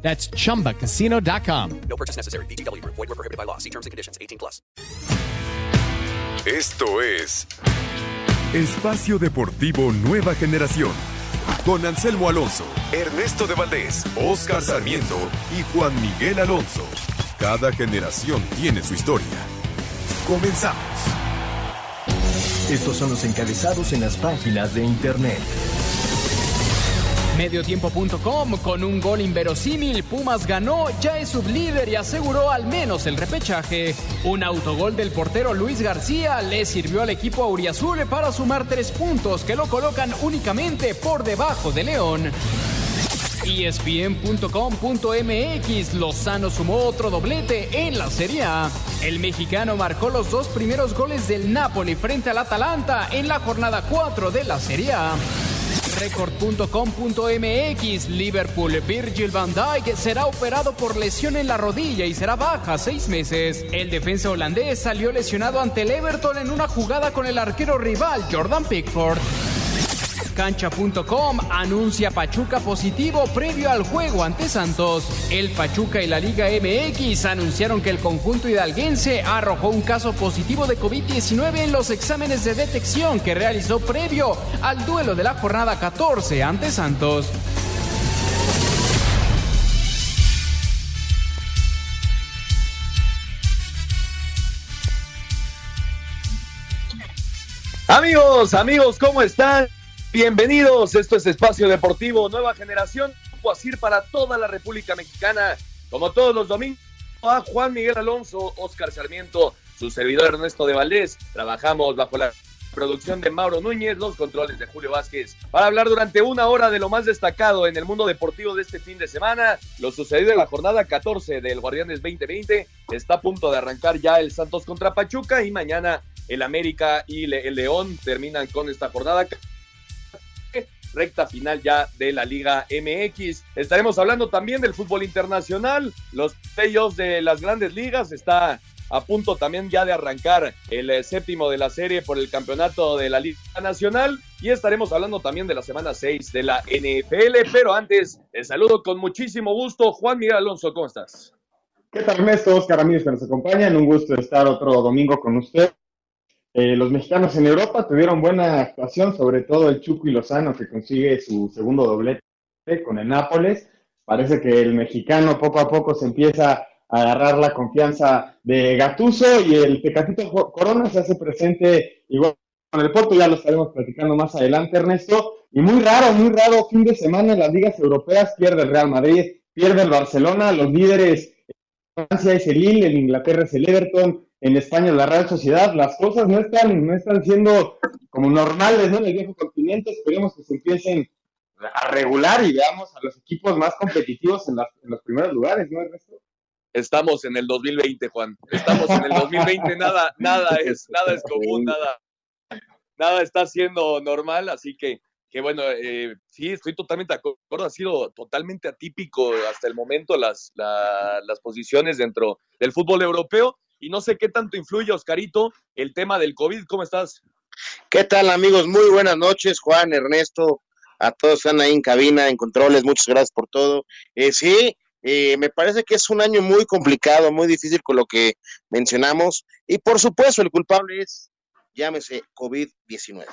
That's chumbacasino.com. No purchase necessary. BGW. Void were prohibited by law. See terms and conditions. 18 plus. Esto es Espacio Deportivo Nueva Generación. Con Anselmo Alonso, Ernesto de Valdés, Oscar Sarmiento y Juan Miguel Alonso. Cada generación tiene su historia. Comenzamos. Estos son los encabezados en las páginas de internet. Mediotiempo.com con un gol inverosímil, Pumas ganó, ya es sublíder y aseguró al menos el repechaje. Un autogol del portero Luis García le sirvió al equipo auriazul para sumar tres puntos que lo colocan únicamente por debajo de León. ESPN.com.mx Lozano sumó otro doblete en la Serie A. El mexicano marcó los dos primeros goles del Napoli frente al Atalanta en la jornada 4 de la Serie A. Record.com.mx Liverpool Virgil van Dijk será operado por lesión en la rodilla y será baja seis meses. El defensa holandés salió lesionado ante el Everton en una jugada con el arquero rival Jordan Pickford. Cancha.com anuncia Pachuca positivo previo al juego ante Santos. El Pachuca y la Liga MX anunciaron que el conjunto hidalguense arrojó un caso positivo de COVID-19 en los exámenes de detección que realizó previo al duelo de la jornada 14 ante Santos. Amigos, amigos, ¿cómo están? Bienvenidos, esto es Espacio Deportivo Nueva Generación, Asir para toda la República Mexicana, como todos los domingos, a Juan Miguel Alonso, Oscar Sarmiento, su servidor Ernesto de Valdés, trabajamos bajo la producción de Mauro Núñez, los controles de Julio Vázquez, para hablar durante una hora de lo más destacado en el mundo deportivo de este fin de semana, lo sucedido en la jornada 14 del Guardianes 2020, está a punto de arrancar ya el Santos contra Pachuca y mañana el América y el León terminan con esta jornada recta final ya de la Liga MX. Estaremos hablando también del fútbol internacional, los playoffs de las grandes ligas, está a punto también ya de arrancar el eh, séptimo de la serie por el campeonato de la Liga Nacional y estaremos hablando también de la semana 6 de la NFL, pero antes, el saludo con muchísimo gusto, Juan Miguel Alonso, ¿cómo estás? ¿Qué tal, Ernesto? Oscar amigos que nos acompañan, un gusto estar otro domingo con usted. Eh, los mexicanos en Europa tuvieron buena actuación, sobre todo el Chuco y Lozano, que consigue su segundo doblete con el Nápoles. Parece que el mexicano poco a poco se empieza a agarrar la confianza de Gatuso y el Tecatito Corona se hace presente igual con el Porto, ya lo estaremos platicando más adelante, Ernesto. Y muy raro, muy raro, fin de semana en las ligas europeas pierde el Real Madrid, pierde el Barcelona, los líderes Francia es el Lille, en Inglaterra es el Everton, en España la Real Sociedad, las cosas no están, no están siendo como normales ¿no? en el viejo continente, esperemos que se empiecen a regular y veamos a los equipos más competitivos en, las, en los primeros lugares, ¿no, Ernesto? Estamos en el 2020, Juan. Estamos en el 2020, nada, nada es, nada es común, nada, nada está siendo normal, así que, que bueno, eh, sí, estoy totalmente de acuerdo, ha sido totalmente atípico hasta el momento las, la, las posiciones dentro del fútbol europeo y no sé qué tanto influye, Oscarito, el tema del COVID. ¿Cómo estás? ¿Qué tal, amigos? Muy buenas noches, Juan, Ernesto, a todos están ahí en cabina, en controles, muchas gracias por todo. Eh, sí, eh, me parece que es un año muy complicado, muy difícil con lo que mencionamos, y por supuesto, el culpable es, llámese, COVID-19.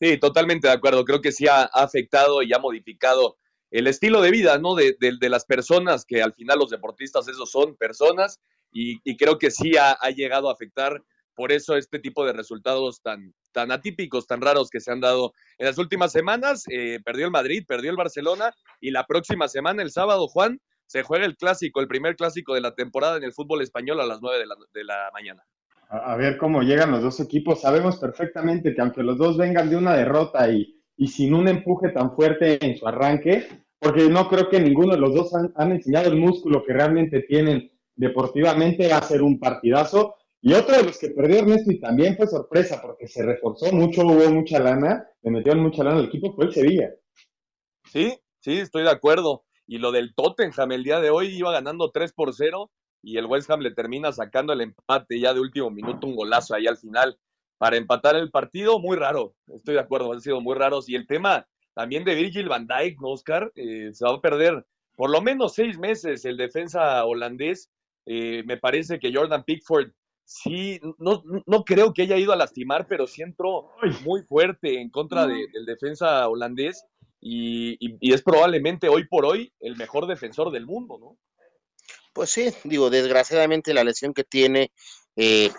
Sí, totalmente de acuerdo. Creo que sí ha, ha afectado y ha modificado el estilo de vida, ¿no? De, de, de, las personas, que al final los deportistas, esos son personas, y, creo que sí ha, llegado a afectar por eso este tipo de resultados tan, tan atípicos, tan raros que se han dado en las últimas semanas. Eh, perdió el Madrid, perdió el Barcelona, y la próxima semana, el sábado, Juan, se juega el clásico, el primer clásico de la temporada en el fútbol español a las 9 de la, mañana. A, ver cómo llegan los dos equipos. Sabemos perfectamente que aunque los dos vengan de una derrota y y sin un empuje tan fuerte en su arranque, porque no creo que ninguno de los dos han enseñado el músculo que realmente tienen deportivamente a hacer un partidazo. Y otro de los que perdió Ernesto y también fue sorpresa porque se reforzó mucho, hubo mucha lana, le metieron mucha lana al equipo, fue el Sevilla. Sí, sí, estoy de acuerdo. Y lo del Tottenham el día de hoy iba ganando 3 por 0 y el West Ham le termina sacando el empate ya de último minuto, un golazo ahí al final para empatar el partido, muy raro, estoy de acuerdo, han sido muy raros. Y el tema también de Virgil van Dijk, ¿no, Oscar? Eh, se va a perder por lo menos seis meses el defensa holandés. Eh, me parece que Jordan Pickford sí, no, no creo que haya ido a lastimar, pero sí entró muy fuerte en contra de, del defensa holandés y, y, y, es probablemente hoy por hoy el mejor defensor del mundo, ¿no? Pues sí, digo, desgraciadamente la lesión que tiene eh,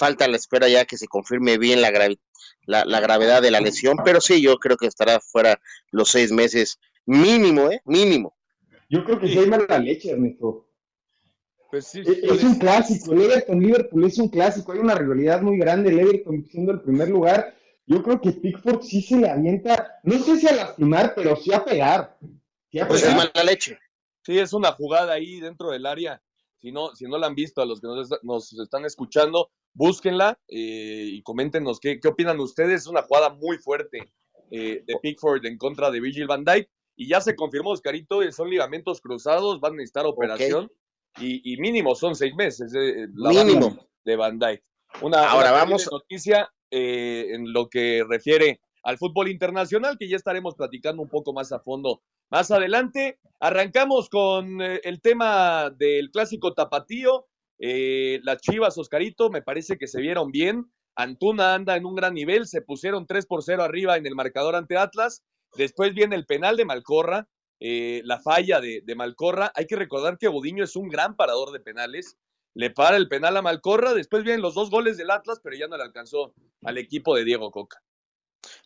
falta la espera ya que se confirme bien la, gravi la, la, gravedad de la lesión, pero sí, yo creo que estará fuera los seis meses mínimo, ¿eh? Mínimo. Yo creo que sí, hay mala leche, Ernesto. Pues sí, es, es, un clásico, el Everton-Liverpool es un clásico, hay una rivalidad muy grande, el Everton siendo el primer lugar. Yo creo que Pickford sí se le avienta, no sé si a lastimar, pero sí a pegar. Sí a pegar. Es mala leche. Sí, es una jugada ahí dentro del área. Si no, si no la han visto, a los que nos, nos están escuchando, búsquenla eh, y coméntenos qué, qué, opinan ustedes. Es una jugada muy fuerte eh, de Pickford en contra de Virgil van Dijk. Y ya se confirmó, Oscarito, son ligamentos cruzados, van a necesitar operación. Okay. Y, y, mínimo son seis meses eh, la mínimo. de Van Dijk. Una, Ahora una vamos. noticia eh, en lo que refiere al fútbol internacional, que ya estaremos platicando un poco más a fondo más adelante. Arrancamos con eh, el tema del clásico tapatío. Eh, las Chivas, Oscarito, me parece que se vieron bien. Antuna anda en un gran nivel, se pusieron 3 por 0 arriba en el marcador ante Atlas. Después viene el penal de Malcorra, eh, la falla de, Malcorra. Hay que recordar que Budiño es un gran parador de penales. Le para el penal a Malcorra, después vienen los dos goles del Atlas, pero ya no le alcanzó al equipo de Diego Coca.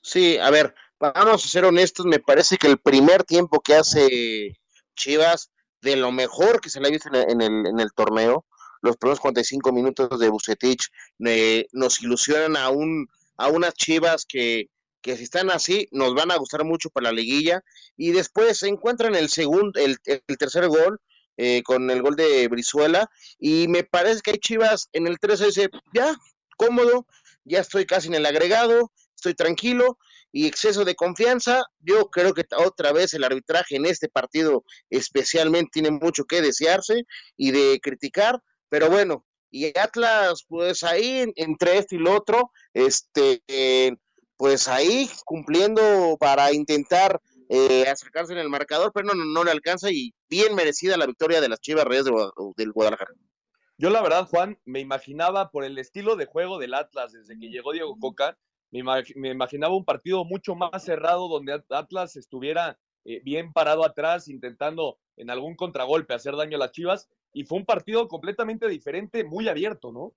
Sí, a ver, vamos a ser honestos, me parece que el primer tiempo que hace Chivas, de lo mejor que se le ha visto en el, torneo, los primeros 45 minutos de Bucetich eh, nos ilusionan a unas Chivas que, que si están así nos van a gustar mucho para la liguilla. Y después se encuentran el segundo, el, el tercer gol eh, con el gol de Brizuela. Y me parece que hay Chivas en el 13 dice, ya, cómodo, ya estoy casi en el agregado, estoy tranquilo y exceso de confianza. Yo creo que otra vez el arbitraje en este partido especialmente tiene mucho que desearse y de criticar, pero bueno, y Atlas pues ahí entre esto y lo otro, este eh, pues ahí cumpliendo para intentar eh, acercarse en el marcador, pero no, no, le alcanza y bien merecida la victoria de las Chivas Reyes de, del Guadalajara. Yo la verdad, Juan, me imaginaba por el estilo de juego del Atlas desde que llegó Diego Coca, me, me imaginaba un partido mucho más cerrado donde Atlas estuviera eh, bien parado atrás, intentando en algún contragolpe hacer daño a las Chivas, y fue un partido completamente diferente, muy abierto, ¿no?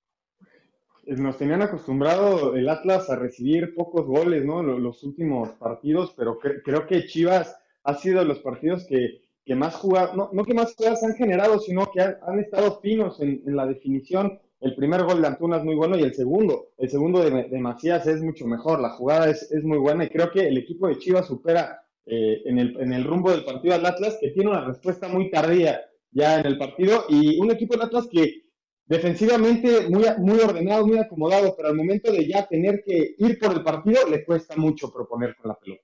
Nos tenían acostumbrado el Atlas a recibir pocos goles, ¿no? Los últimos partidos, pero cre creo que Chivas ha sido de los partidos que, que más jugadas, no, no, que más jugadas han generado, sino que han, han estado finos en, en la definición el primer gol de Antuna es muy bueno y el segundo, el segundo de, de Macías es mucho mejor. La jugada es, es, muy buena y creo que el equipo de Chivas supera eh, en, el, en, el, rumbo del partido al Atlas, que tiene una respuesta muy tardía ya en el partido y un equipo del Atlas que defensivamente muy, muy ordenado, muy acomodado, pero al momento de ya tener que ir por el partido le cuesta mucho proponer con la pelota.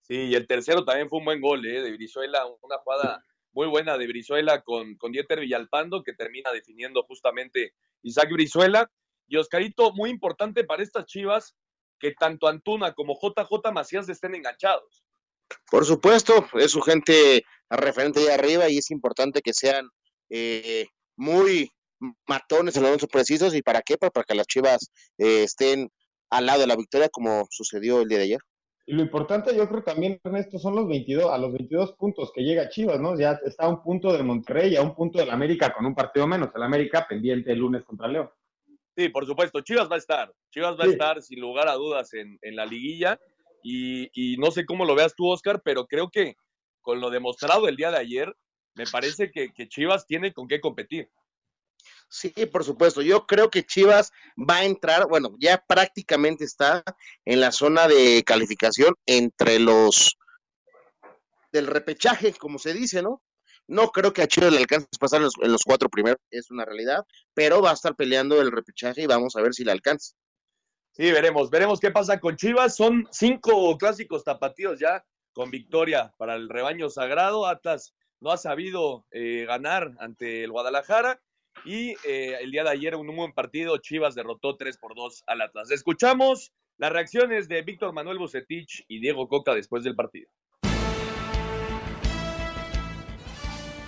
Sí, y el tercero también fue un buen gol ¿eh? de Brizuela, una jugada muy buena de Brizuela con, con Dieter Villalpando, que termina definiendo justamente Isaac Brizuela. Y Oscarito, muy importante para estas chivas, que tanto Antuna como JJ Macías estén enganchados. Por supuesto, es su gente referente ahí arriba y es importante que sean eh, muy matones en los momentos precisos. ¿Y para qué? Para, para que las chivas eh, estén al lado de la victoria, como sucedió el día de ayer. Y lo importante yo creo también, Ernesto, son los 22, a los 22 puntos que llega Chivas, ¿no? Ya está a un punto de Monterrey, a un punto del América con un partido menos. El América pendiente el lunes contra León. Sí, por supuesto, Chivas va a estar. Chivas va sí. a estar sin lugar a dudas en, en la liguilla. Y, y, no sé cómo lo veas tú, Oscar, pero creo que con lo demostrado el día de ayer, me parece que, que Chivas tiene con qué competir. Sí, por supuesto. Yo creo que Chivas va a entrar, bueno, ya prácticamente está en la zona de calificación entre los del repechaje, como se dice, ¿no? No creo que a Chivas le alcance a pasar en los, cuatro primeros, es una realidad, pero va a estar peleando el repechaje y vamos a ver si le alcanza. Sí, veremos, veremos qué pasa con Chivas. Son cinco clásicos tapatíos ya con victoria para el rebaño sagrado. Atlas no ha sabido eh, ganar ante el Guadalajara y eh, el día de ayer un buen partido. Chivas derrotó 3 por 2 al Atlas. Escuchamos las reacciones de Víctor Manuel Bucetich y Diego Coca después del partido.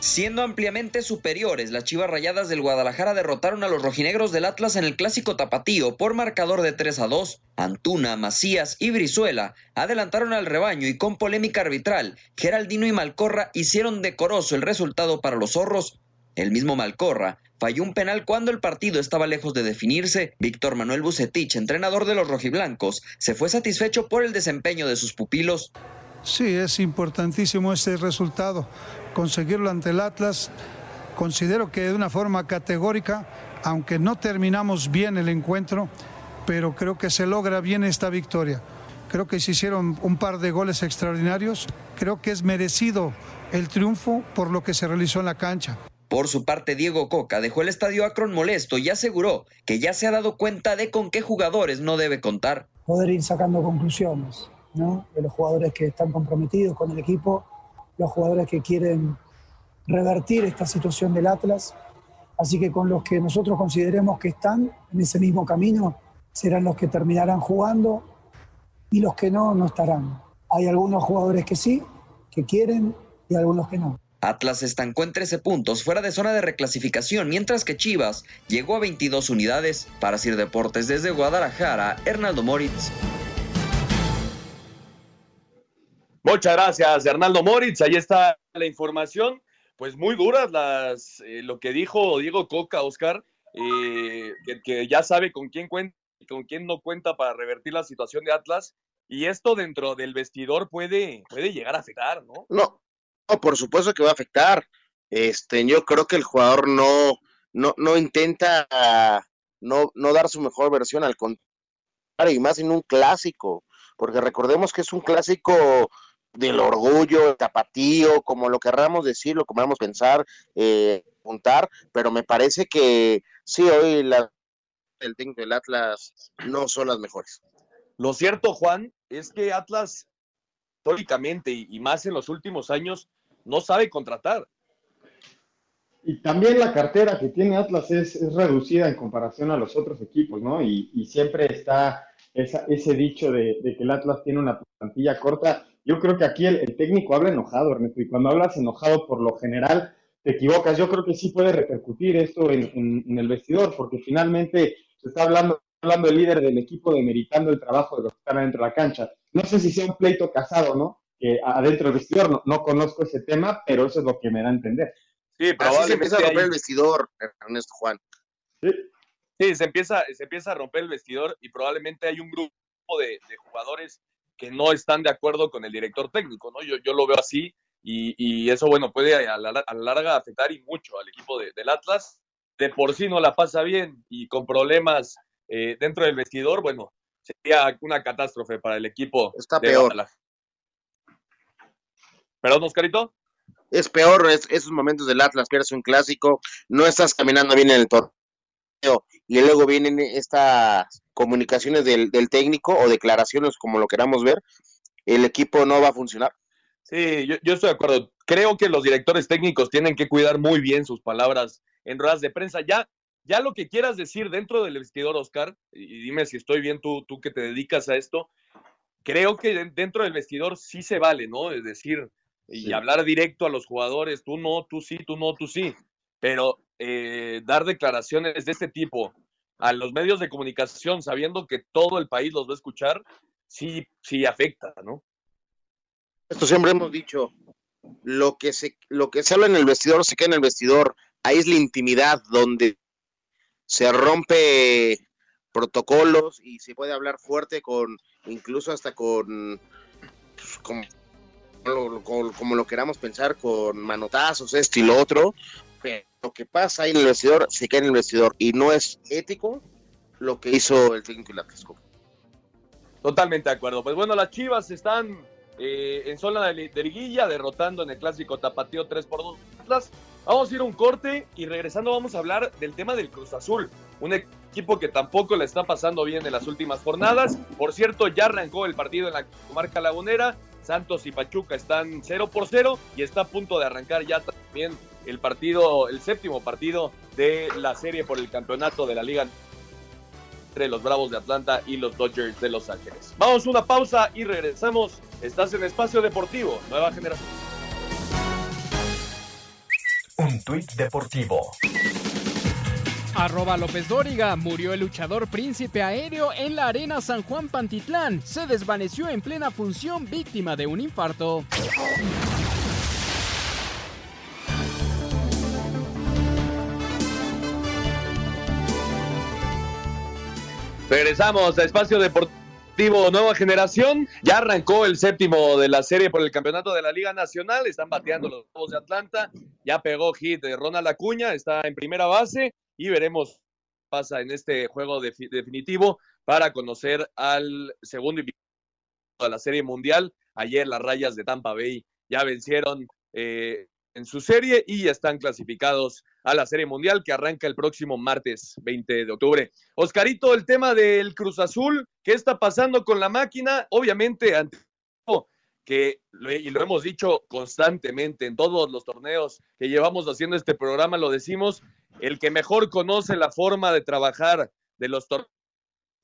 Siendo ampliamente superiores, las Chivas Rayadas del Guadalajara derrotaron a los rojinegros del Atlas en el clásico tapatío por marcador de 3 a 2. Antuna, Macías y Brizuela adelantaron al rebaño y con polémica arbitral, Geraldino y Malcorra hicieron decoroso el resultado para los zorros. El mismo Malcorra falló un penal cuando el partido estaba lejos de definirse. Víctor Manuel Bucetich, entrenador de los rojiblancos, se fue satisfecho por el desempeño de sus pupilos. Sí, es importantísimo este resultado. Conseguirlo ante el Atlas, considero que de una forma categórica, aunque no terminamos bien el encuentro, pero creo que se logra bien esta victoria. Creo que se hicieron un par de goles extraordinarios. Creo que es merecido el triunfo por lo que se realizó en la cancha. Por su parte, Diego Coca dejó el estadio Akron molesto y aseguró que ya se ha dado cuenta de con qué jugadores no debe contar. Poder ir sacando conclusiones de los jugadores que están comprometidos con el equipo, los jugadores que quieren revertir esta situación del Atlas. Así que con los que nosotros consideremos que están en ese mismo camino, serán los que terminarán jugando y los que no, no estarán. Hay algunos jugadores que sí, que quieren y algunos que no. Atlas estancó en 13 puntos fuera de zona de reclasificación, mientras que Chivas llegó a 22 unidades. Para Sir Deportes desde Guadalajara, Hernaldo Moritz. Muchas gracias, Hernaldo Moritz. Ahí está la información. Pues muy duras las eh, lo que dijo Diego Coca, Oscar, eh, que, ya sabe con quién cuenta y con quién no cuenta para revertir la situación de Atlas. Y esto dentro del vestidor puede, puede llegar a afectar, ¿no? No, no, por supuesto que va a afectar. Este, yo creo que el jugador no, no, no intenta no, no dar su mejor versión al contrario, y más en un clásico, porque recordemos que es un clásico del orgullo, el tapatío, como lo querramos decir, lo querramos pensar, eh, juntar, pero me parece que sí, hoy la, el técnico del Atlas no son las mejores. Lo cierto, Juan, es que Atlas, históricamente y, más en los últimos años, no sabe contratar. Y también la cartera que tiene Atlas es, reducida en comparación a los otros equipos, ¿no? Y, siempre está ese dicho de, de, que el Atlas tiene una plantilla corta yo creo que aquí el, técnico habla enojado, Ernesto, y cuando hablas enojado por lo general te equivocas. Yo creo que sí puede repercutir esto en, el vestidor, porque finalmente se está hablando, hablando el líder del equipo demeritando el trabajo de los que están adentro de la cancha. No sé si sea un pleito casado, ¿no? Que adentro del vestidor, no, conozco ese tema, pero eso es lo que me da a entender. Sí, pero se empieza a romper el vestidor, Ernesto Juan. Sí. Sí, se empieza, se empieza a romper el vestidor y probablemente hay un grupo de jugadores que no están de acuerdo con el director técnico, ¿no? Yo, yo lo veo así y, eso, bueno, puede a la, larga afectar y mucho al equipo del Atlas. De por sí no la pasa bien y con problemas eh, dentro del vestidor, bueno, sería una catástrofe para el equipo. Está peor. ¿Perdón, Oscarito? Es peor esos momentos del Atlas, pierdes un clásico, no estás caminando bien en el torneo y luego vienen estas comunicaciones del, técnico o declaraciones, como lo queramos ver, el equipo no va a funcionar. Sí, yo, estoy de acuerdo. Creo que los directores técnicos tienen que cuidar muy bien sus palabras en ruedas de prensa. Ya, ya lo que quieras decir dentro del vestidor, Oscar, y dime si estoy bien tú, tú que te dedicas a esto, creo que dentro del vestidor sí se vale, ¿no? Es decir, y hablar directo a los jugadores, tú no, tú sí, tú no, tú sí. Pero eh, dar declaraciones de este tipo a los medios de comunicación sabiendo que todo el país los va a escuchar, sí, sí afecta, ¿no? Esto siempre hemos dicho, lo que se, lo que se habla en el vestidor se queda en el vestidor, ahí es la intimidad donde se rompe protocolos y se puede hablar fuerte con, incluso hasta con, pues, como, lo queramos pensar, con manotazos, esto y lo otro, lo que pasa ahí en el vestidor se queda en el vestidor y no es ético lo que hizo el técnico y la Totalmente de acuerdo. Pues bueno, las Chivas están eh, en zona de, de, derrotando en el clásico tapatío 3 por 2 Atlas. Vamos a ir a un corte y regresando vamos a hablar del tema del Cruz Azul, un equipo que tampoco le está pasando bien en las últimas jornadas. Por cierto, ya arrancó el partido en la comarca lagunera. Santos y Pachuca están 0 por 0 y está a punto de arrancar ya también el partido, el séptimo partido de la serie por el campeonato de la Liga entre los Bravos de Atlanta y los Dodgers de Los Ángeles. Vamos a una pausa y regresamos. Estás en Espacio Deportivo, Nueva Generación. Un tuit deportivo. Arroba López Dóriga, murió el luchador príncipe aéreo en la arena San Juan Pantitlán. Se desvaneció en plena función víctima de un infarto. Regresamos a Espacio Deportivo Nueva Generación. Ya arrancó el séptimo de la serie por el campeonato de la Liga Nacional. Están bateando los de Atlanta. Ya pegó hit de Ronald Acuña. Está en primera base y veremos qué pasa en este juego defi- definitivo para conocer al segundo invitado de la Serie Mundial. Ayer las rayas de Tampa Bay ya vencieron eh, en su serie y ya están clasificados a la Serie Mundial que arranca el próximo martes 20 de octubre. Oscarito, el tema del Cruz Azul, ¿qué está pasando con la máquina? Obviamente, ante que, y lo hemos dicho constantemente en todos los torneos que llevamos haciendo este programa, lo decimos, el que mejor conoce la forma de trabajar de los torneos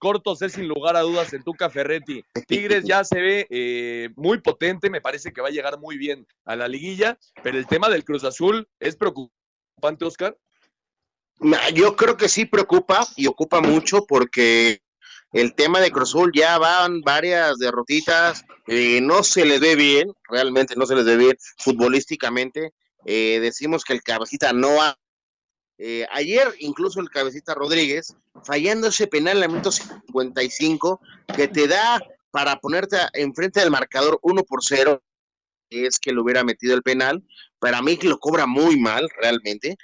cortos es sin lugar a dudas el Tuca Ferretti. Tigres ya se ve eh, muy potente, me parece que va a llegar muy bien a la liguilla, pero el tema del Cruz Azul es preocupante, Oscar. Yo creo que sí preocupa y ocupa mucho porque el tema de Cruz Azul ya van varias derrotitas, eh, no se les ve bien, realmente no se les ve bien futbolísticamente. Eh, decimos que el cabecita no ha. Eh, ayer, incluso el cabecita Rodríguez, fallando ese penal minuto 55, que te da para ponerte a- enfrente del marcador 1 por 0, es que le hubiera metido el penal. Para mí que lo cobra muy mal, realmente.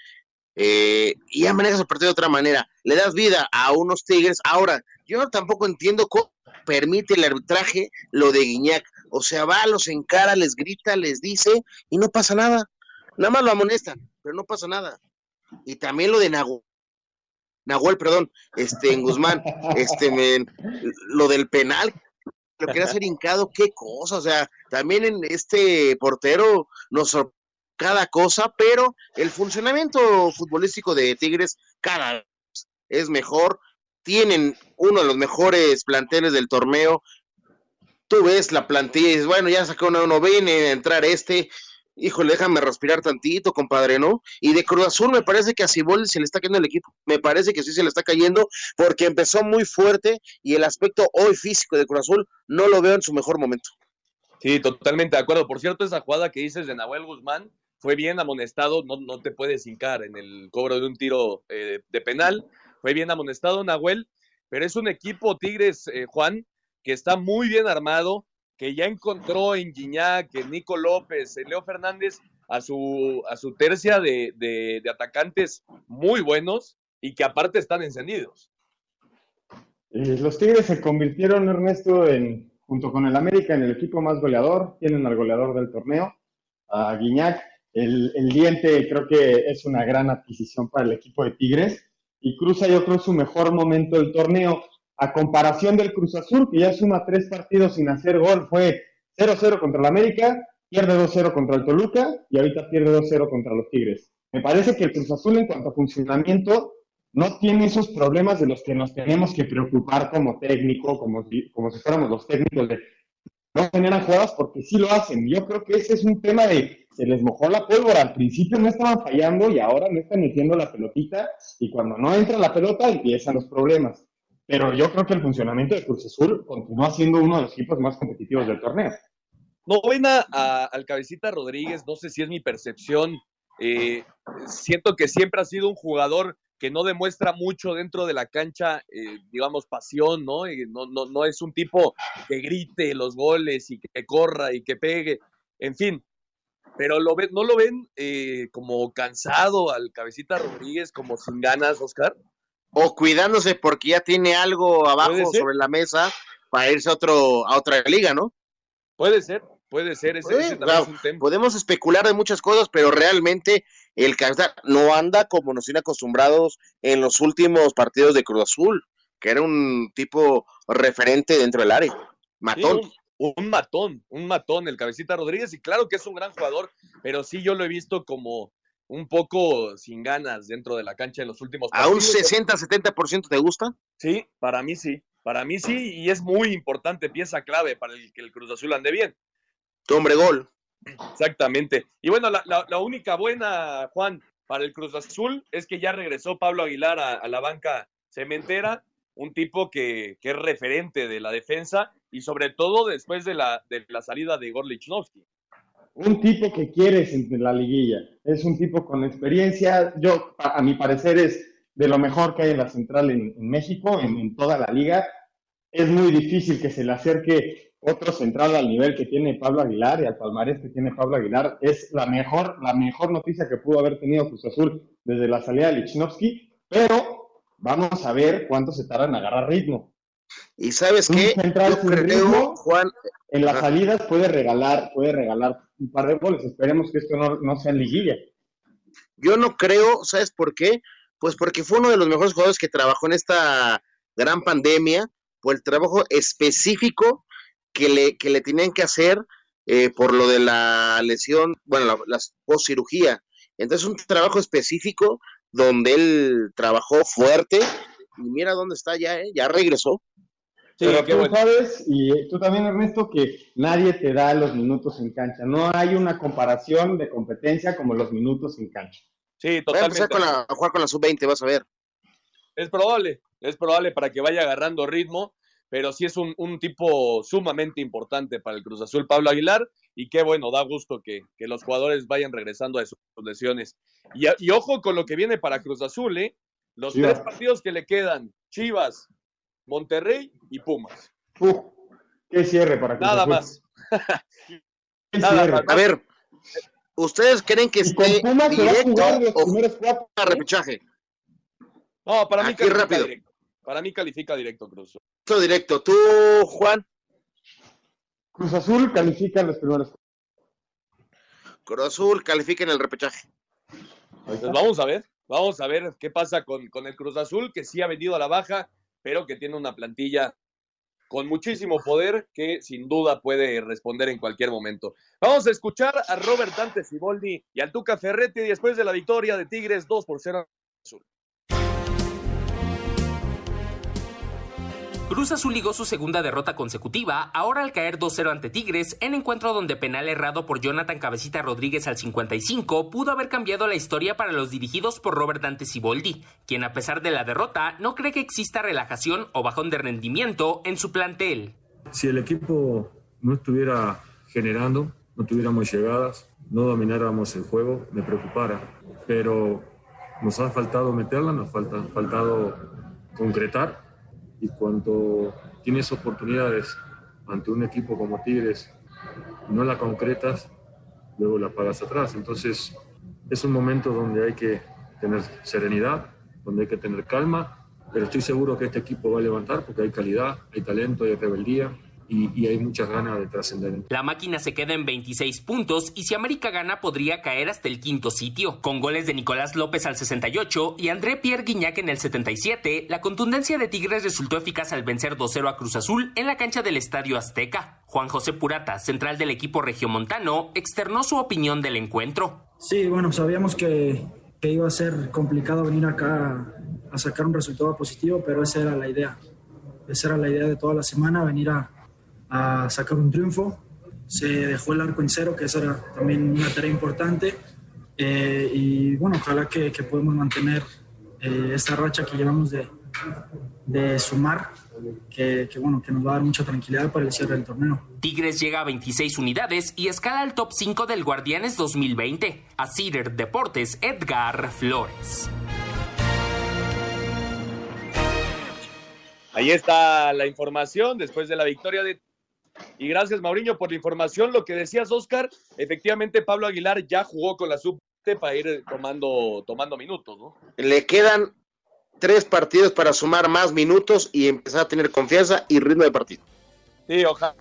Eh, y ya manejas el partido de otra manera. Le das vida a unos Tigres. Ahora, yo tampoco entiendo cómo permite el arbitraje lo de Guiñac. O sea, va, los encara, les grita, les dice y no pasa nada. Nada más lo amonestan, pero no pasa nada. Y también lo de Nahuel, perdón, este, en Guzmán, este, men, lo del penal, lo quería hacer hincado, qué cosa, o sea, también en este portero nos sorprendió cada cosa, pero el funcionamiento futbolístico de Tigres cada vez es mejor. Tienen uno de los mejores planteles del torneo. Tú ves la plantilla y dices, bueno, ya sacó uno, uno viene a entrar este. Híjole, déjame respirar tantito, compadre, ¿no? Y de Cruz Azul me parece que a Ciboldi se le está cayendo el equipo. Me parece que sí se le está cayendo porque empezó muy fuerte y el aspecto hoy físico de Cruz Azul no lo veo en su mejor momento. Sí, totalmente de acuerdo. Por cierto, esa jugada que dices de Nahuel Guzmán fue bien amonestado, no, no te puedes hincar en el cobro de un tiro eh, de penal. Fue bien amonestado Nahuel, pero es un equipo Tigres, eh, Juan, que está muy bien armado, que ya encontró en Guiñac, en Nico López, en Leo Fernández, a su, a su tercia de, de- atacantes muy buenos y que aparte están encendidos. Eh, los Tigres se convirtieron, Ernesto, en, junto con el América, en el equipo más goleador. Tienen al goleador del torneo, a Guiñac. El, el diente creo que es una gran adquisición para el equipo de Tigres y cruza, yo creo, su mejor momento del torneo. A comparación del Cruz Azul, que ya suma tres partidos sin hacer gol, fue 0-0 contra el América, pierde 2-0 contra el Toluca y ahorita pierde 2-0 contra los Tigres. Me parece que el Cruz Azul en cuanto a funcionamiento no tiene esos problemas de los que nos tenemos que preocupar como técnico, como si, como si fuéramos los técnicos de no generan jugadas porque sí lo hacen. Yo creo que ese es un tema de se les mojó la pólvora. Al principio no estaban fallando y ahora no están metiendo la pelotita y cuando no entra la pelota empiezan los problemas. Pero yo creo que el funcionamiento de Cruz Azul continúa siendo uno de los equipos más competitivos del torneo. No ven a, al cabecita Rodríguez, no sé si es mi percepción. eh, siento que siempre ha sido un jugador que no demuestra mucho dentro de la cancha, eh, digamos, pasión, ¿no? No, no, no es un tipo que grite los goles y que corra y que pegue, en fin. Pero lo ven, ¿no lo ven eh, como cansado al cabecita Rodríguez, como sin ganas, Oscar? O cuidándose porque ya tiene algo Puede abajo sobre la mesa para irse a, otro, a otra liga, ¿no? Puede ser, Puede ser, ese, claro, es un tema. podemos especular de muchas cosas, pero realmente el Cabeza no anda como nos tiene acostumbrados en los últimos partidos de Cruz Azul, que era un tipo referente dentro del área. Matón. Sí, un, un matón, un matón, el Cabecita Rodríguez, y claro que es un gran jugador, pero sí yo lo he visto como un poco sin ganas dentro de la cancha en los últimos ¿A un partidos. 60-70% te gusta? Sí, para mí sí, para mí sí, y es muy importante, pieza clave para el que el Cruz Azul ande bien. Tu hombre gol. Exactamente. Y bueno, la, la- la única buena, Juan, para el Cruz Azul es que ya regresó Pablo Aguilar a, a la banca cementera, un tipo que, que es referente de la defensa y sobre todo después de la, de la salida de Igor Lichnowsky. Un tipo que quieres en la liguilla. Es un tipo con experiencia. Yo, a, mi parecer, es de lo mejor que hay en la central en, México, en, en toda la liga. Es muy difícil que se le acerque otro central al nivel que tiene Pablo Aguilar y al palmarés que tiene Pablo Aguilar. Es la mejor, la mejor noticia que pudo haber tenido Cruz Azul desde la salida de Lichnowsky, pero vamos a ver cuánto se tarda en agarrar ritmo. Y sabes qué, central yo sin creo, ritmo, Juan, en las salidas puede regalar, puede regalar un par de goles. Esperemos que esto no, no sea en liguilla. yo no creo, ¿sabes por qué? Pues porque fue uno de los mejores jugadores que trabajó en esta gran pandemia, por el trabajo específico que le, que le tenían que hacer eh, por lo de la lesión, bueno, la, la post-cirugía. Entonces, un trabajo específico donde él trabajó fuerte y mira dónde está ya, ¿eh? ya regresó. Pero qué tú bueno. sabes, y tú también, Ernesto, que nadie te da los minutos en cancha. No hay una comparación de competencia como los minutos en cancha. Sí, Voy a empezar totalmente. con la, a jugar con la sub-20, vas a ver. Es probable, es probable para que vaya agarrando ritmo, pero sí es un, un tipo sumamente importante para el Cruz Azul, Pablo Aguilar, y qué bueno, da gusto que, que los jugadores vayan regresando a sus lesiones. Y, a- y ojo con lo que viene para Cruz Azul, ¿eh? Los Chivas. tres partidos que le quedan, Chivas, Monterrey y Pumas. Uf, qué cierre para Cruz Nada Azul. más. Qué nada cierre. más. A ver, ¿ustedes creen que esté Pumas directo jugar los o primeros cuatro. a repechaje? No, para mí Aquí califica rápido. directo. Para mí califica directo Cruz. Esto directo. ¿Tú, Juan? Cruz Azul califica los primeros cuatro. Cruz Azul califica en el repechaje. Pues vamos a ver, vamos a ver qué pasa con, con el Cruz Azul, que sí ha venido a la baja, pero que tiene una plantilla con muchísimo poder que sin duda puede responder en cualquier momento. Vamos a escuchar a Robert Dante Siboldi y al Tuca Ferretti después de la victoria de Tigres 2 por 0 Azul. Cruz Azul ligó su segunda derrota consecutiva, ahora al caer 2-0 ante Tigres, en encuentro donde penal errado por Jonathan Cabecita Rodríguez al 55 pudo haber cambiado la historia para los dirigidos por Robert Dante Siboldi, quien a pesar de la derrota no cree que exista relajación o bajón de rendimiento en su plantel. Si el equipo no estuviera generando, no tuviéramos llegadas, no domináramos el juego, me preocupara. Pero nos ha faltado meterla, nos falta, faltado concretar. Y cuando tienes oportunidades ante un equipo como Tigres, no la concretas, luego la pagas atrás. Entonces es un momento donde hay que tener serenidad, donde hay que tener calma, pero estoy seguro que este equipo va a levantar porque hay calidad, hay talento, hay rebeldía y, y hay muchas ganas de trascender. La máquina se queda en 26 puntos y si América gana podría caer hasta el quinto sitio. Con goles de Nicolás López al 68 y André Pierre Guignac en el 77, la contundencia de Tigres resultó eficaz al vencer 2-0 a Cruz Azul en la cancha del Estadio Azteca. Juan José Purata, central del equipo regiomontano, externó su opinión del encuentro. Sí, bueno, sabíamos que, que iba a ser complicado venir acá a sacar un resultado positivo, pero esa era la idea. Esa era la idea de toda la semana, venir a, a sacar un triunfo. Se dejó el arco en cero, que esa era también una tarea importante. Eh, y bueno, ojalá que, que podamos mantener eh, esta racha que llevamos de, de sumar, que, que, bueno, que nos va a dar mucha tranquilidad para el cierre del torneo. Tigres llega a 26 unidades y escala al top 5 del Guardianes 2020. A Cider Deportes, Edgar Flores. Ahí está la información después de la victoria de... Y gracias, Mauriño, por la información. Lo que decías, Oscar, efectivamente Pablo Aguilar ya jugó con la sub para ir tomando, tomando minutos, ¿no? Le quedan tres partidos para sumar más minutos y empezar a tener confianza y ritmo de partido. Sí, ojalá.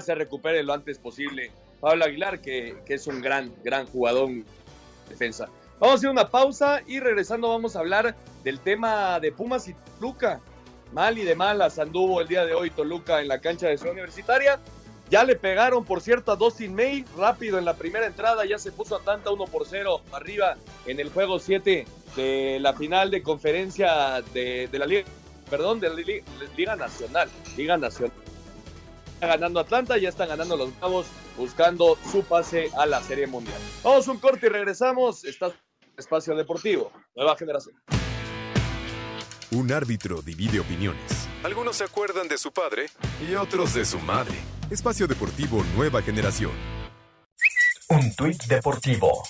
se recupere lo antes posible. Pablo Aguilar, que, que es un gran, gran jugador en defensa. Vamos a hacer una pausa y regresando vamos a hablar del tema de Pumas y Toluca. Mal y de malas anduvo el día de hoy Toluca en la cancha de su universitaria. Ya le pegaron, por cierto, a Dustin May rápido en la primera entrada. Ya se puso Atlanta 1 por 0 arriba en el juego 7 de la final de conferencia de, la Liga, perdón, de la Liga, Liga Nacional. Liga Nacional. Está ganando Atlanta, ya están ganando los Bravos buscando su pase a la Serie Mundial. Vamos un corte y regresamos. Está Espacio Deportivo, nueva generación. Un árbitro divide opiniones. Algunos se acuerdan de su padre y otros de su madre. Espacio Deportivo Nueva Generación. Un tuit deportivo.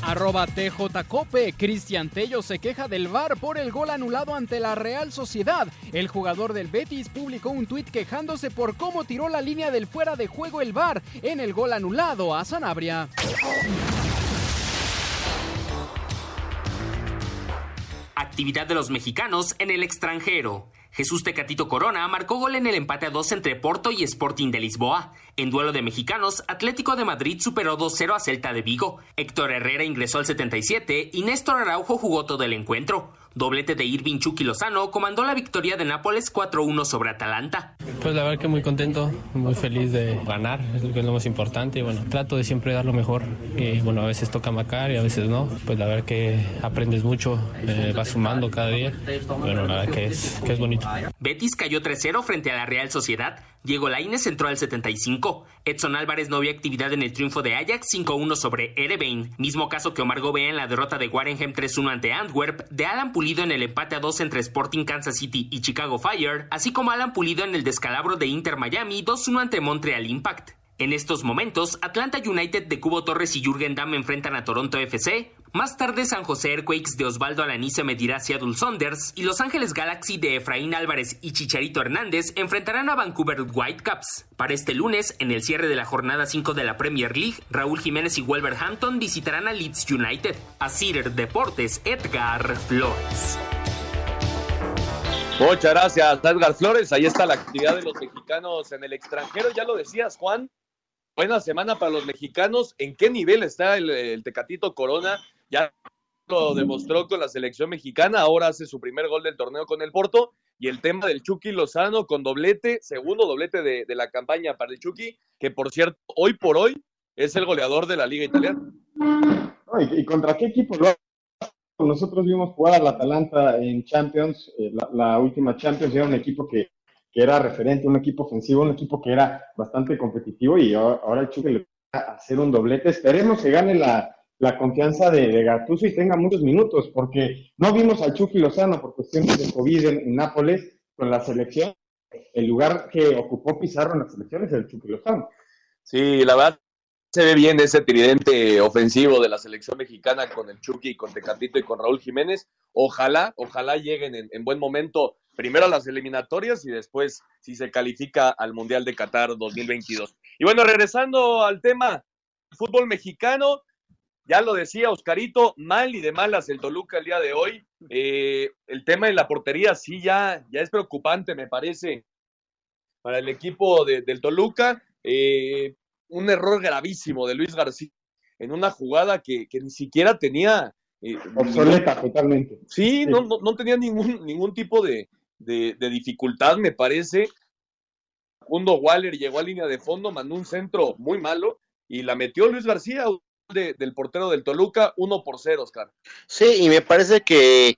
Arroba TJCope. Cristian Tello se queja del VAR por el gol anulado ante la Real Sociedad. El jugador del Betis publicó un tuit quejándose por cómo tiró la línea del fuera de juego el VAR en el gol anulado a Sanabria. Actividad de los mexicanos en el extranjero. Jesús Tecatito Corona marcó gol en el empate a 2 entre Porto y Sporting de Lisboa. En duelo de mexicanos, Atlético de Madrid superó 2-0 a Celta de Vigo. Héctor Herrera ingresó al 77 y Néstor Araujo jugó todo el encuentro. Doblete de Irving Chucky Lozano comandó la victoria de Nápoles 4-1 sobre Atalanta. Pues la verdad que muy contento, muy feliz de ganar, es lo que es lo más importante. Y bueno, trato de siempre dar lo mejor. Y bueno, a veces toca marcar y a veces no. Pues la verdad que aprendes mucho, eh, vas sumando cada día. Bueno, la verdad que es, que es bonito. Betis cayó 3-0 frente a la Real Sociedad. Diego Lainez entró al 75. Edson Álvarez no vio actividad en el triunfo de Ajax 5-1 sobre Erebein. Mismo caso que Omar Gobea en la derrota de Warenheim 3-1 ante Antwerp, de Alan Pulido en el empate a 2 entre Sporting Kansas City y Chicago Fire, así como Alan Pulido en el descalabro de Inter Miami 2-1 ante Montreal Impact. En estos momentos, Atlanta United de Cubo Torres y Jürgen Damm enfrentan a Toronto FC. Más tarde, San José Earthquakes de Osvaldo Alanice medirá a Seattle Saunders y Los Ángeles Galaxy de Efraín Álvarez y Chicharito Hernández enfrentarán a Vancouver Whitecaps. Para este lunes, en el cierre de la jornada 5 de la Premier League, Raúl Jiménez y Wolverhampton visitarán a Leeds United. A Cider Deportes, Edgar Flores. Muchas gracias, Edgar Flores. Ahí está la actividad de los mexicanos en el extranjero. Ya lo decías, Juan. Buena semana para los mexicanos. ¿En qué nivel está el Tecatito Corona? Ya lo demostró con la selección mexicana. Ahora hace su primer gol del torneo con el Porto. Y el tema del Chucky Lozano con doblete, segundo doblete de, la campaña para el Chucky, que por cierto, hoy por hoy es el goleador de la Liga Italiana. ¿y, contra qué equipo lo nosotros vimos jugar al Atalanta en Champions, eh, la, última Champions, era un equipo que, que, era referente, un equipo ofensivo, un equipo que era bastante competitivo y ahora, ahora el Chucky le va a hacer un doblete. Esperemos que gane la, la confianza de, de, Gattuso y tenga muchos minutos, porque no vimos al Chucky Lozano por cuestiones de COVID en, Nápoles con la selección. El lugar que ocupó Pizarro en la selección es el Chucky Lozano. Sí, la verdad se ve bien ese tridente ofensivo de la selección mexicana con el Chucky, con Tecatito y con Raúl Jiménez. Ojalá, ojalá lleguen en, en, buen momento primero a las eliminatorias y después si se califica al Mundial de Qatar 2022. Y bueno, regresando al tema fútbol mexicano, ya lo decía Oscarito, mal y de malas el Toluca el día de hoy. Eh, el tema de la portería sí ya, ya es preocupante, me parece, para el equipo de, del Toluca. Eh, un error gravísimo de Luis García en una jugada que, que ni siquiera tenía. Eh, Obsoleta ningún, totalmente. Sí, sí. No, no, no, tenía ningún, ningún tipo de, de, de, dificultad, me parece. Segundo Waller llegó a línea de fondo, mandó un centro muy malo y la metió Luis García de, del portero del Toluca, 1 por 0, Oscar. Sí, y me parece que,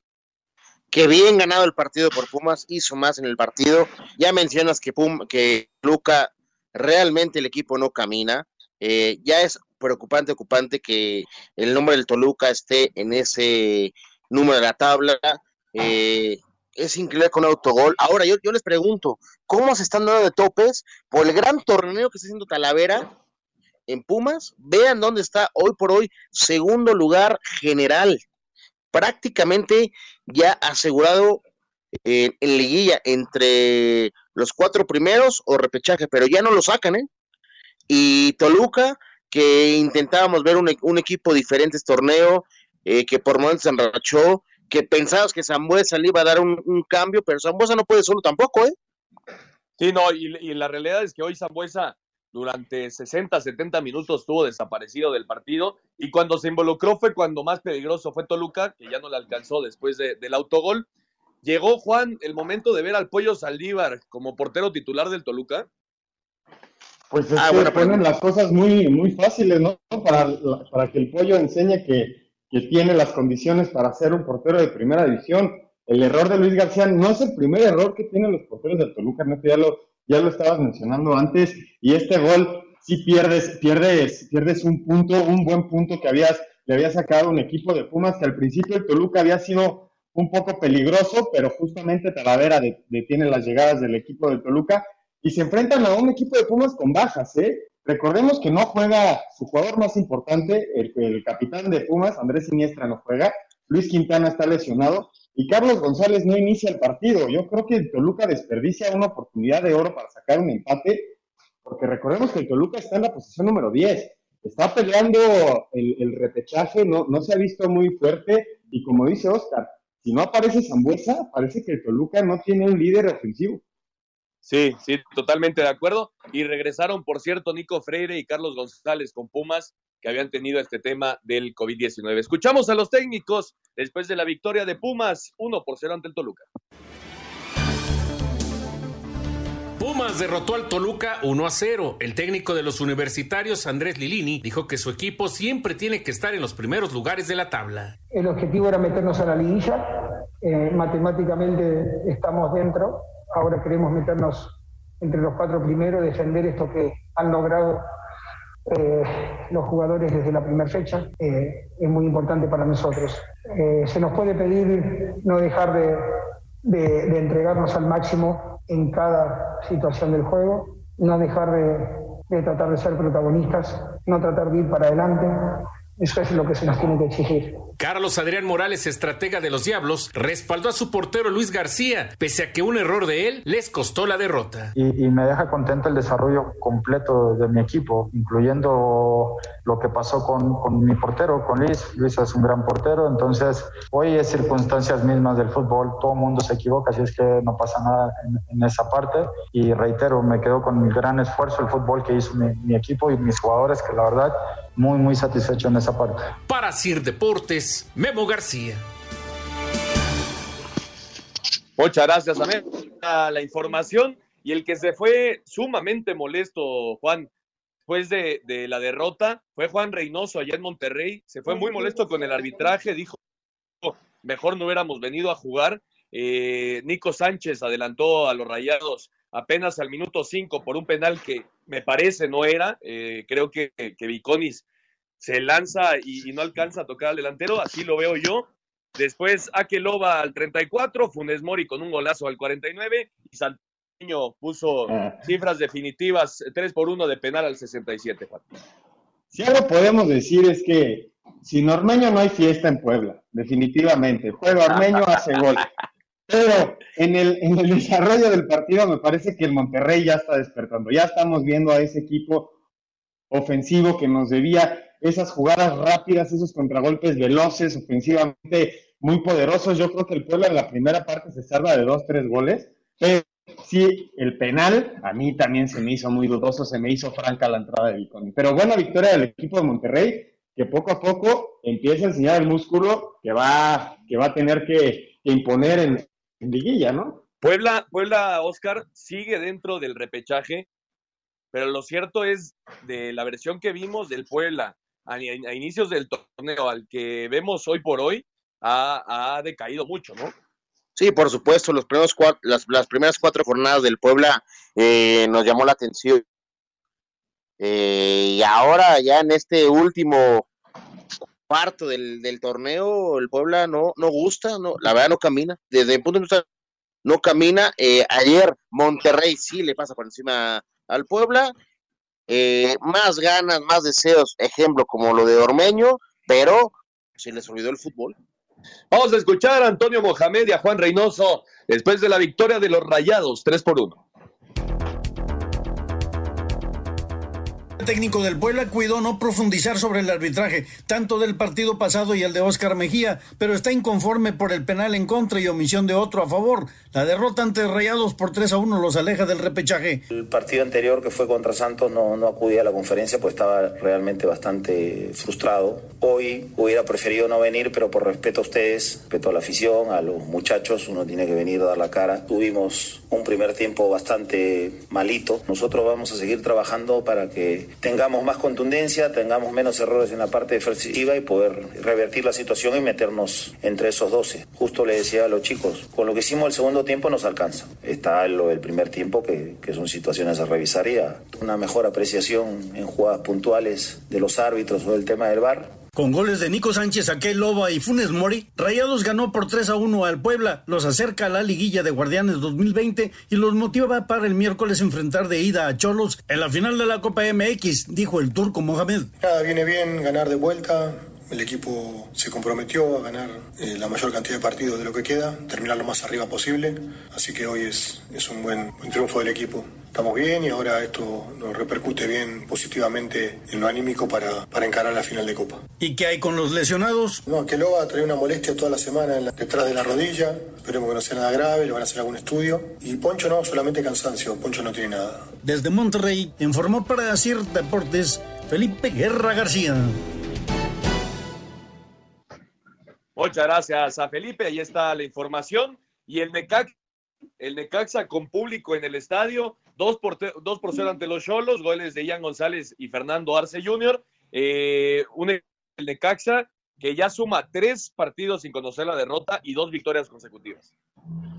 que bien ganado el partido por Pumas, hizo más en el partido. Ya mencionas que, Pum, que Luca realmente el equipo no camina. Eh, ya es preocupante, ocupante que el nombre del Toluca esté en ese número de la tabla. Eh, es increíble con autogol. Ahora, yo, yo les pregunto, ¿cómo se están dando de topes por el gran torneo que está haciendo Talavera en Pumas? Vean dónde está hoy por hoy, segundo lugar general. Prácticamente ya asegurado en, en liguilla entre los cuatro primeros o repechaje, pero ya no lo sacan, ¿eh? Y Toluca, que intentábamos ver un, un equipo diferente este torneo, eh, que por momentos se enrachó, que pensabas que Zambuesa le iba a dar un, un, cambio, pero Zambuesa no puede solo tampoco, ¿eh? Sí, no, y, y la realidad es que hoy Zambuesa durante 60, 70 minutos estuvo desaparecido del partido y cuando se involucró fue cuando más peligroso fue Toluca, que ya no le alcanzó después de- del autogol. Llegó Juan el momento de ver al Pollo Saldívar como portero titular del Toluca. Pues es Ah, que bueno, pero- ponen las cosas muy, muy fáciles, ¿no? Para, para que el pollo enseñe que, que tiene las condiciones para ser un portero de primera división. El error de Luis García no es el primer error que tienen los porteros del Toluca, ¿no? ya lo, ya lo estabas mencionando antes, y este gol sí pierdes, pierdes, pierdes un punto, un buen punto que habías, le había sacado un equipo de Pumas que al principio el Toluca había sido un poco peligroso, pero justamente Talavera de- detiene las llegadas del equipo del Toluca y se enfrentan a un equipo de Pumas con bajas, ¿eh? Recordemos que no juega su jugador más importante, el, el capitán de Pumas, Andrés Siniestra, no juega, Luis Quintana está lesionado y Carlos González no inicia el partido. Yo creo que el Toluca desperdicia una oportunidad de oro para sacar un empate, porque recordemos que el Toluca está en la posición número 10. Está peleando el, repechaje, no, no se ha visto muy fuerte y como dice Oscar, si no aparece Zambuesa, parece que el Toluca no tiene un líder ofensivo. Sí, sí, totalmente de acuerdo. Y regresaron, por cierto, Nico Freire y Carlos González con Pumas, que habían tenido este tema del COVID-19. Escuchamos a los técnicos después de la victoria de Pumas, 1 por 0 ante el Toluca. Pumas derrotó al Toluca 1 a 0. El técnico de los universitarios, Andrés Lilini, dijo que su equipo siempre tiene que estar en los primeros lugares de la tabla. El objetivo era meternos a la liguilla. Eh, matemáticamente estamos dentro. Ahora queremos meternos entre los cuatro primeros, defender esto que han logrado eh, los jugadores desde la primera fecha. Eh, es muy importante para nosotros. Eh, se nos puede pedir no dejar de, de- de entregarnos al máximo en cada situación del juego, no dejar de, de tratar de ser protagonistas, no tratar de ir para adelante. Eso es lo que se nos tiene que exigir. Carlos Adrián Morales, estratega de los Diablos, respaldó a su portero Luis García, pese a que un error de él les costó la derrota. y, y me deja contento el desarrollo completo de mi equipo, incluyendo lo que pasó con, con mi portero, con Luis. Luis es un gran portero, entonces hoy es circunstancias mismas del fútbol, todo el mundo se equivoca, así es que no pasa nada en, en esa parte. Y reitero, me quedo con mi gran esfuerzo, el fútbol que hizo mi, mi equipo y mis jugadores, que la verdad, muy, muy satisfecho en esa parte. Para Sir Deportes, Memo García. Muchas gracias, Amén. A la información y el que se fue sumamente molesto, Juan, después de, la derrota, fue Juan Reynoso allá en Monterrey. Se fue muy molesto con el arbitraje, dijo, mejor no hubiéramos venido a jugar. Eh, Nico Sánchez adelantó a los Rayados apenas al minuto 5 por un penal que me parece no era. Eh, creo que, que Viconis se lanza y, y no alcanza a tocar al delantero, así lo veo yo. Después Akeloba al 34, Funes Mori con un golazo al 49 y Santiño puso cifras definitivas 3 por 1 de penal al 67. Juan. Si algo podemos decir es que sin Ormeño no hay fiesta en Puebla, definitivamente. Juega Ormeño, hace gol. Pero en el, en el desarrollo del partido me parece que el Monterrey ya está despertando. Ya estamos viendo a ese equipo ofensivo que nos debía esas jugadas rápidas, esos contragolpes veloces, ofensivamente muy poderosos. Yo creo que el Puebla en la primera parte se salva de dos, tres goles. Pero sí, el penal a mí también se me hizo muy dudoso, se me hizo franca la entrada de Viconi. Pero buena victoria del equipo de Monterrey, que poco a poco empieza a enseñar el músculo que va, que va a tener que, imponer en, en liguilla, ¿no? Puebla, Puebla, Oscar, sigue dentro del repechaje, pero lo cierto es de la versión que vimos del Puebla a, a inicios del torneo al que vemos hoy por hoy, ha, ha decaído mucho, ¿no? Sí, por supuesto, los primeros cua- las, las primeras cuatro jornadas del Puebla eh, nos llamó la atención. Eh, y ahora ya en este último cuarto del, del torneo, el Puebla no, no gusta, no, la verdad no camina. Desde mi punto de vista, no camina. Eh, ayer Monterrey sí le pasa por encima al Puebla. Eh, más ganas, más deseos, ejemplo como lo de Ormeño, pero se les olvidó el fútbol. Vamos a escuchar a Antonio Mohamed y a Juan Reynoso después de la victoria de los Rayados, 3 por 1. Técnico del Puebla cuidó no profundizar sobre el arbitraje, tanto del partido pasado y el de Oscar Mejía, pero está inconforme por el penal en contra y omisión de otro a favor. La derrota ante Rayados por 3 a 1 los aleja del repechaje. El partido anterior que fue contra Santos no, no a la conferencia, pues estaba realmente bastante frustrado. Hoy hubiera preferido no venir, pero por respeto a ustedes, respeto a la afición, a los muchachos, uno tiene que venir a dar la cara. Tuvimos un primer tiempo bastante malito. Nosotros vamos a seguir trabajando para que tengamos más contundencia, tengamos menos errores en la parte defensiva y poder revertir la situación y meternos entre esos 12. Justo le decía a los chicos, con lo que hicimos el segundo tiempo nos alcanza. Está lo del primer tiempo, que, que son situaciones a revisar y una mejor apreciación en jugadas puntuales de los árbitros o del tema del VAR con goles de Nico Sánchez, Aquel Loba y Funes Mori, Rayados ganó por 3 a 1 al Puebla, los acerca a la liguilla de Guardianes 2020 y los motiva para el miércoles enfrentar de ida a Cholos en la final de la Copa MX, dijo el turco Mohamed. Nada, viene bien ganar de vuelta, el equipo se comprometió a ganar eh, la mayor cantidad de partidos de lo que queda, terminar lo más arriba posible, así que hoy es, un buen triunfo del equipo estamos bien y ahora esto nos repercute bien positivamente en lo anímico para, para encarar la final de Copa. ¿Y qué hay con los lesionados? No, que Loba trae una molestia toda la semana en la, detrás de la rodilla, esperemos que no sea nada grave, le van a hacer algún estudio. Y Poncho no, solamente cansancio, Poncho no tiene nada. Desde Monterrey, informó para decir Deportes Felipe Guerra García. Muchas gracias a Felipe, ahí está la información. Y el Necaxa, el Necaxa con público en el estadio, Dos por, dos por cero ante los Cholos, goles de Ian González y Fernando Arce Jr. Eh, un el Necaxa que ya suma tres partidos sin conocer la derrota y dos victorias consecutivas.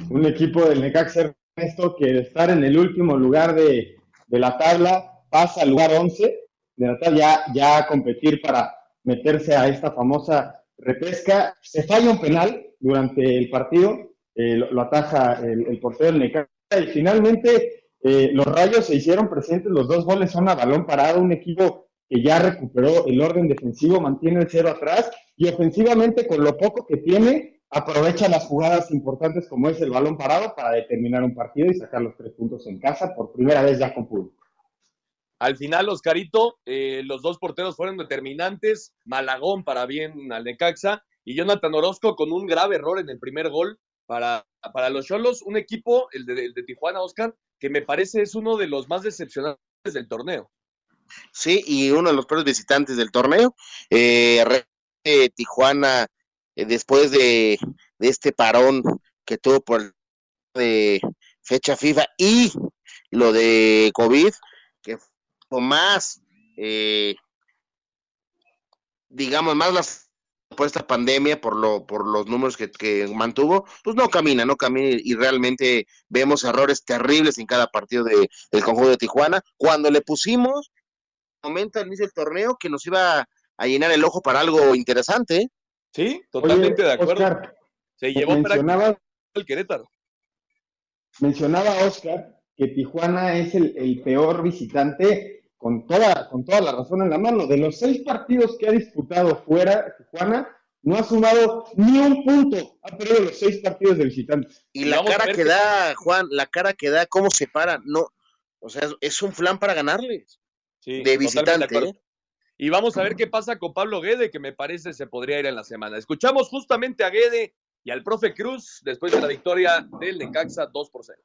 Un equipo del Necaxa, Ernesto, que de estar en el último lugar de, de la tabla pasa al lugar 11 de la tabla ya, ya a competir para meterse a esta famosa repesca. Se falla un penal durante el partido, lo, lo, ataja el, el portero del Necaxa y finalmente eh, los Rayos se hicieron presentes, los dos goles son a balón parado, un equipo que ya recuperó el orden defensivo, mantiene el cero atrás y ofensivamente con lo poco que tiene, aprovecha las jugadas importantes como es el balón parado para determinar un partido y sacar los tres puntos en casa por primera vez ya con público. Al final, Oscarito, eh, los dos porteros fueron determinantes, Malagón para bien al Necaxa y Jonathan Orozco con un grave error en el primer gol para, para los Cholos, un equipo, el de, el de Tijuana, Oscar, que me parece es uno de los más decepcionantes del torneo. Sí, y uno de los peores visitantes del torneo. Eh, Tijuana, eh, después de, de, este parón que tuvo por de fecha FIFA y lo de COVID, que fue más, eh, digamos, más las por esta pandemia, por lo, por los números que, que, mantuvo, pues no camina, no camina y realmente vemos errores terribles en cada partido de, del conjunto de Tijuana. Cuando le pusimos, momento al inicio del torneo, que nos iba a llenar el ojo para algo interesante. ¿eh? Sí, totalmente Oye, de acuerdo. Oscar, Se llevó mencionaba, el Querétaro. Mencionaba Oscar que Tijuana es el, el peor visitante con toda, con toda la razón en la mano. De los seis partidos que ha disputado fuera Tijuana, no ha sumado ni un punto. Ha perdido los seis partidos de visitantes. Y la cara que da, Juan, la cara que da, cómo se para, no, o sea, es un flan para ganarles. Sí, de visitante. De ¿eh? y vamos a ver qué pasa con Pablo Guede, que me parece se podría ir en la semana. Escuchamos justamente a Guede y al profe Cruz después de la victoria del Necaxa 2 por 0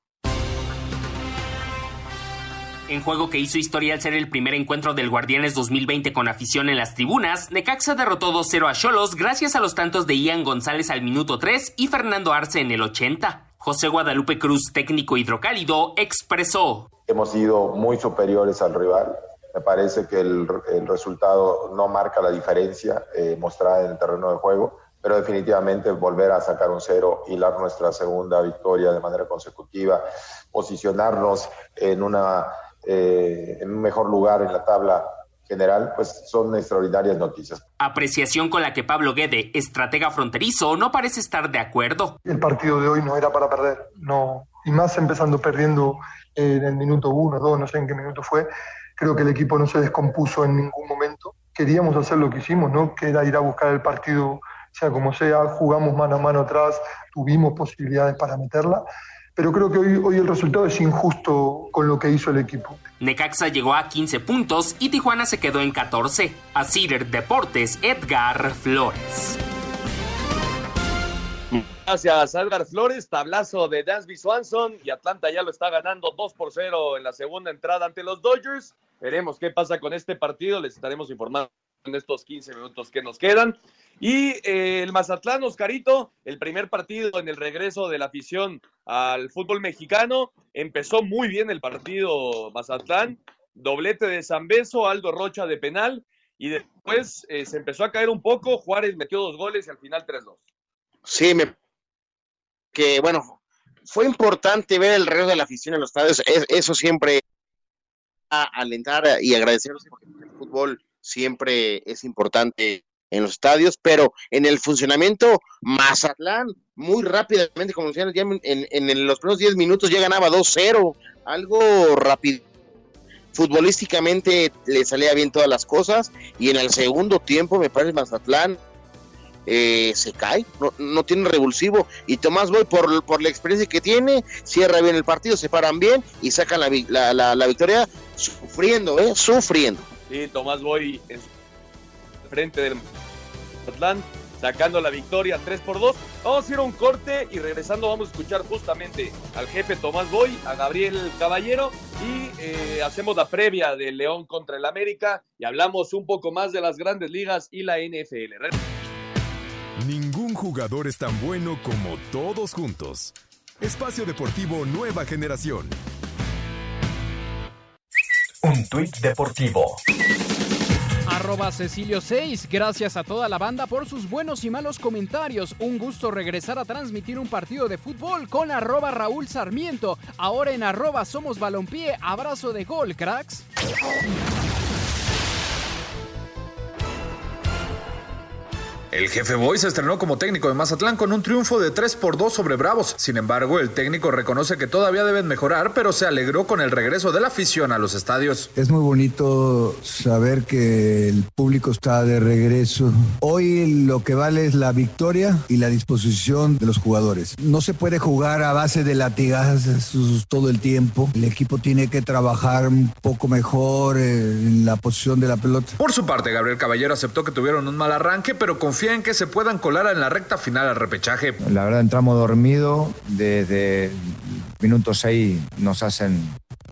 en juego que hizo historia al ser el primer encuentro del Guardianes 2020 con afición en las tribunas, Necaxa derrotó 2-0 a Cholos gracias a los tantos de Ian González al minuto 3 y Fernando Arce en el 80. José Guadalupe Cruz, técnico hidrocálido, expresó. Hemos sido muy superiores al rival. Me parece que el, resultado no marca la diferencia eh, mostrada en el terreno de juego, pero definitivamente volver a sacar un cero, hilar nuestra segunda victoria de manera consecutiva, posicionarnos en una eh, en un mejor lugar en la tabla general, pues son extraordinarias noticias. Apreciación con la que Pablo Guede, estratega fronterizo, no parece estar de acuerdo. El partido de hoy no era para perder, no, y más empezando perdiendo en el minuto uno, dos, no sé en qué minuto fue. Creo que el equipo no se descompuso en ningún momento. Queríamos hacer lo que hicimos, ¿no? Que era ir a buscar el partido, sea como sea, jugamos mano a mano atrás, tuvimos posibilidades para meterla pero creo que hoy, hoy el resultado es injusto con lo que hizo el equipo. Necaxa llegó a 15 puntos y Tijuana se quedó en 14. A Cider Deportes, Edgar Flores. Gracias, Edgar Flores. Tablazo de Dansby Swanson y Atlanta ya lo está ganando 2 por 0 en la segunda entrada ante los Dodgers. Veremos qué pasa con este partido. Les estaremos informando en estos 15 minutos que nos quedan. Y eh, el Mazatlán, Oscarito, el primer partido en el regreso de la afición al fútbol mexicano. Empezó muy bien el partido Mazatlán. Doblete de Zambeso, Aldo Rocha de penal. Y después eh, se empezó a caer un poco. Juárez metió dos goles y al final 3-2. Sí, me... que bueno, fue importante ver el regreso de la afición en los estadios. eso siempre a alentar y agradecer porque el fútbol siempre es importante en los estadios, pero en el funcionamiento, Mazatlán, muy rápidamente, como decían, en, en, los primeros 10 minutos ya ganaba 2-0, algo rápido. Futbolísticamente le salía bien todas las cosas, y en el segundo tiempo, me parece, Mazatlán eh, se cae, no, tiene revulsivo, y Tomás Boy, por, por la experiencia que tiene, cierra bien el partido, se paran bien y sacan la, la, la, victoria sufriendo, ¿eh? Sufriendo. Sí, Tomás Boy en frente del Atlán, sacando la victoria 3 por 2. Vamos a ir a un corte y regresando vamos a escuchar justamente al jefe Tomás Boy, a Gabriel Caballero y eh, hacemos la previa del León contra el América y hablamos un poco más de las grandes ligas y la NFL. Ningún jugador es tan bueno como todos juntos. Espacio Deportivo Nueva Generación. Un tuit deportivo arroba Cecilio 6. Gracias a toda la banda por sus buenos y malos comentarios. Un gusto regresar a transmitir un partido de fútbol con arroba Raúl Sarmiento. Ahora en arroba Somos Balompié. Abrazo de gol, cracks. El jefe Boy se estrenó como técnico de Mazatlán con un triunfo de 3 por 2 sobre Bravos. Sin embargo, el técnico reconoce que todavía deben mejorar, pero se alegró con el regreso de la afición a los estadios. Es muy bonito saber que el público está de regreso. Hoy lo que vale es la victoria y la disposición de los jugadores. No se puede jugar a base de latigazos todo el tiempo. El equipo tiene que trabajar un poco mejor en la posición de la pelota. Por su parte, Gabriel Caballero aceptó que tuvieron un mal arranque, pero confió en que se puedan colar en la recta final al repechaje. La verdad entramos dormidos, desde minuto 6 nos hacen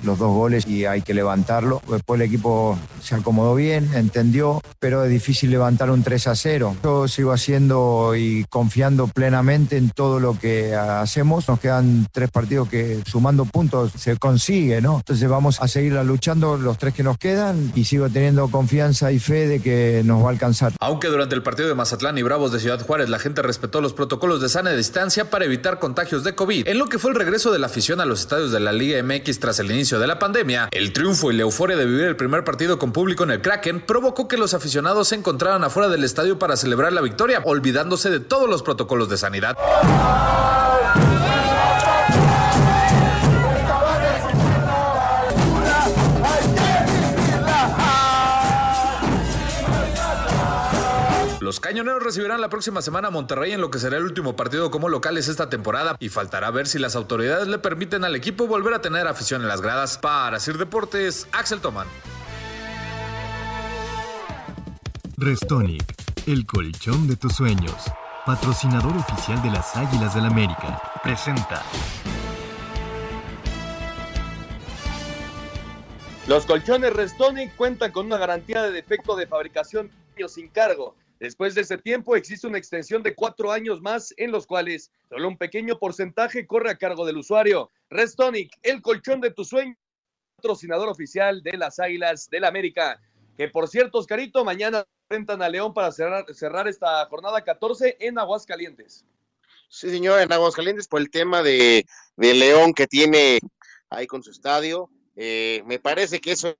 los dos goles y hay que levantarlo. Después el equipo se acomodó bien, entendió, pero es difícil levantar un 3 a 0. Yo sigo haciendo y confiando plenamente en todo lo que hacemos. Nos quedan tres partidos que sumando puntos se consigue, ¿no? Entonces vamos a seguir luchando los tres que nos quedan y sigo teniendo confianza y fe de que nos va a alcanzar. Aunque durante el partido de Mazatlán y Bravos de Ciudad Juárez la gente respetó los protocolos de sana distancia para evitar contagios de COVID, en lo que fue el regreso de la afición a los estadios de la Liga MX tras el inicio de la pandemia, el triunfo y la euforia de vivir el primer partido con público en el Kraken provocó que los aficionados se encontraran afuera del estadio para celebrar la victoria, olvidándose de todos los protocolos de sanidad. Cañoneros recibirán la próxima semana a Monterrey en lo que será el último partido como locales esta temporada y faltará ver si las autoridades le permiten al equipo volver a tener afición en las gradas. Para Sir Deportes, Axel Toman. Restonic, el colchón de tus sueños, patrocinador oficial de las Águilas del América, presenta. Los colchones Restonic cuentan con una garantía de defecto de fabricación sin cargo Después de ese tiempo existe una extensión de cuatro años más en los cuales solo un pequeño porcentaje corre a cargo del usuario. Restonic, el colchón de tu sueño, patrocinador oficial de las Águilas del América. Que por cierto, Oscarito, mañana enfrentan a León para cerrar, esta jornada 14 en Aguascalientes. Sí, señor, en Aguascalientes por el tema de, León que tiene ahí con su estadio. Eh, me parece que eso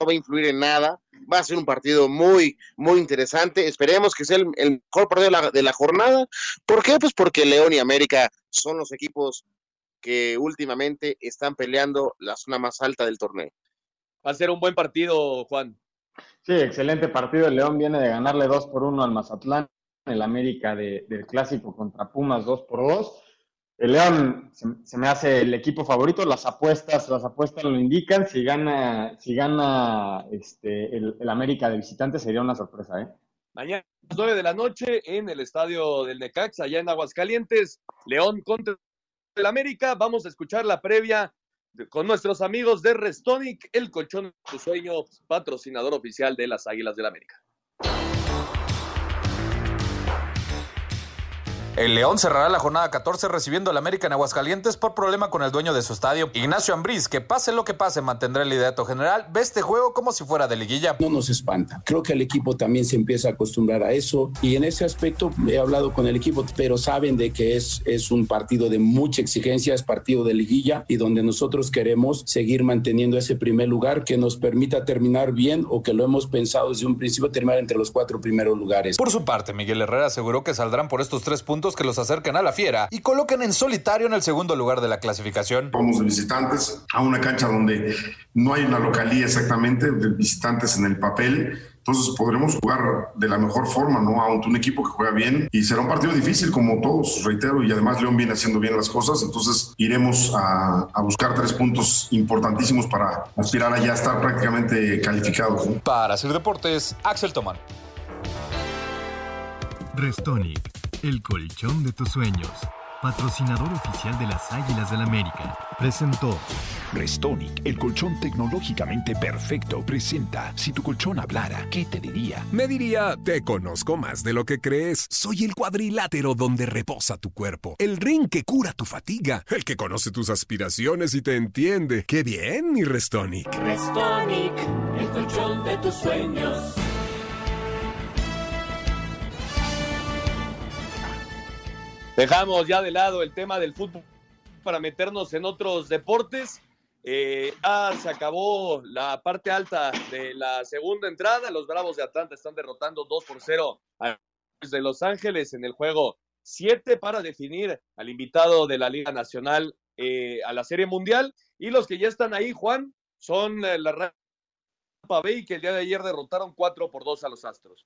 no va a influir en nada. Va a ser un partido muy, muy interesante. Esperemos que sea el, mejor partido de la, jornada. ¿Por qué? Pues porque León y América son los equipos que últimamente están peleando la zona más alta del torneo. Va a ser un buen partido, Juan. Sí, excelente partido. El León viene de ganarle 2 por 1 al Mazatlán. El América del clásico contra Pumas 2 por 2. El León se, me hace el equipo favorito, las apuestas, las apuestas lo indican, si gana, si gana este, el, América de visitante sería una sorpresa, ¿eh? Mañana a las 9 de la noche en el estadio del Necax, allá en Aguascalientes, León contra el América, vamos a escuchar la previa con nuestros amigos de Restonic, el colchón de tu sueño, patrocinador oficial de las Águilas del América. El León cerrará la jornada 14 recibiendo al América en Aguascalientes por problema con el dueño de su estadio. Ignacio Ambriz, que pase lo que pase, mantendrá el liderato general, ve este juego como si fuera de liguilla. No nos espanta. Creo que el equipo también se empieza a acostumbrar a eso y en ese aspecto he hablado con el equipo, pero saben de que es, es un partido de mucha exigencia, es partido de liguilla y donde nosotros queremos seguir manteniendo ese primer lugar que nos permita terminar bien o que lo hemos pensado desde un principio terminar entre los cuatro primeros lugares. Por su parte, Miguel Herrera aseguró que saldrán por estos tres puntos que los acercan a la fiera y coloquen en solitario en el segundo lugar de la clasificación. Vamos de visitantes a una cancha donde no hay una localía exactamente de visitantes en el papel. Entonces podremos jugar de la mejor forma, ¿no? Ante un equipo que juega bien y será un partido difícil como todos, reitero, y además León viene haciendo bien las cosas, entonces iremos a, buscar tres puntos importantísimos para aspirar a ya estar prácticamente calificados. Para hacer deportes, Axel Tomán. Restonic el colchón de tus sueños, patrocinador oficial de las Águilas del América, presentó. Restonic, el colchón tecnológicamente perfecto, presenta. Si tu colchón hablara, ¿qué te diría? Me diría, te conozco más de lo que crees. Soy el cuadrilátero donde reposa tu cuerpo, el ring que cura tu fatiga, el que conoce tus aspiraciones y te entiende. ¡Qué bien, mi Restonic! Restonic, el colchón de tus sueños. Dejamos ya de lado el tema del fútbol para meternos en otros deportes. Ya se acabó la parte alta de la segunda entrada. Los Bravos de Atlanta están derrotando 2 por 0 a de Los Ángeles en el juego 7 para definir al invitado de la Liga Nacional eh, a la Serie Mundial. Y los que ya están ahí, Juan, son eh, la Rampa Bay que el día de ayer derrotaron 4 por 2 a los Astros.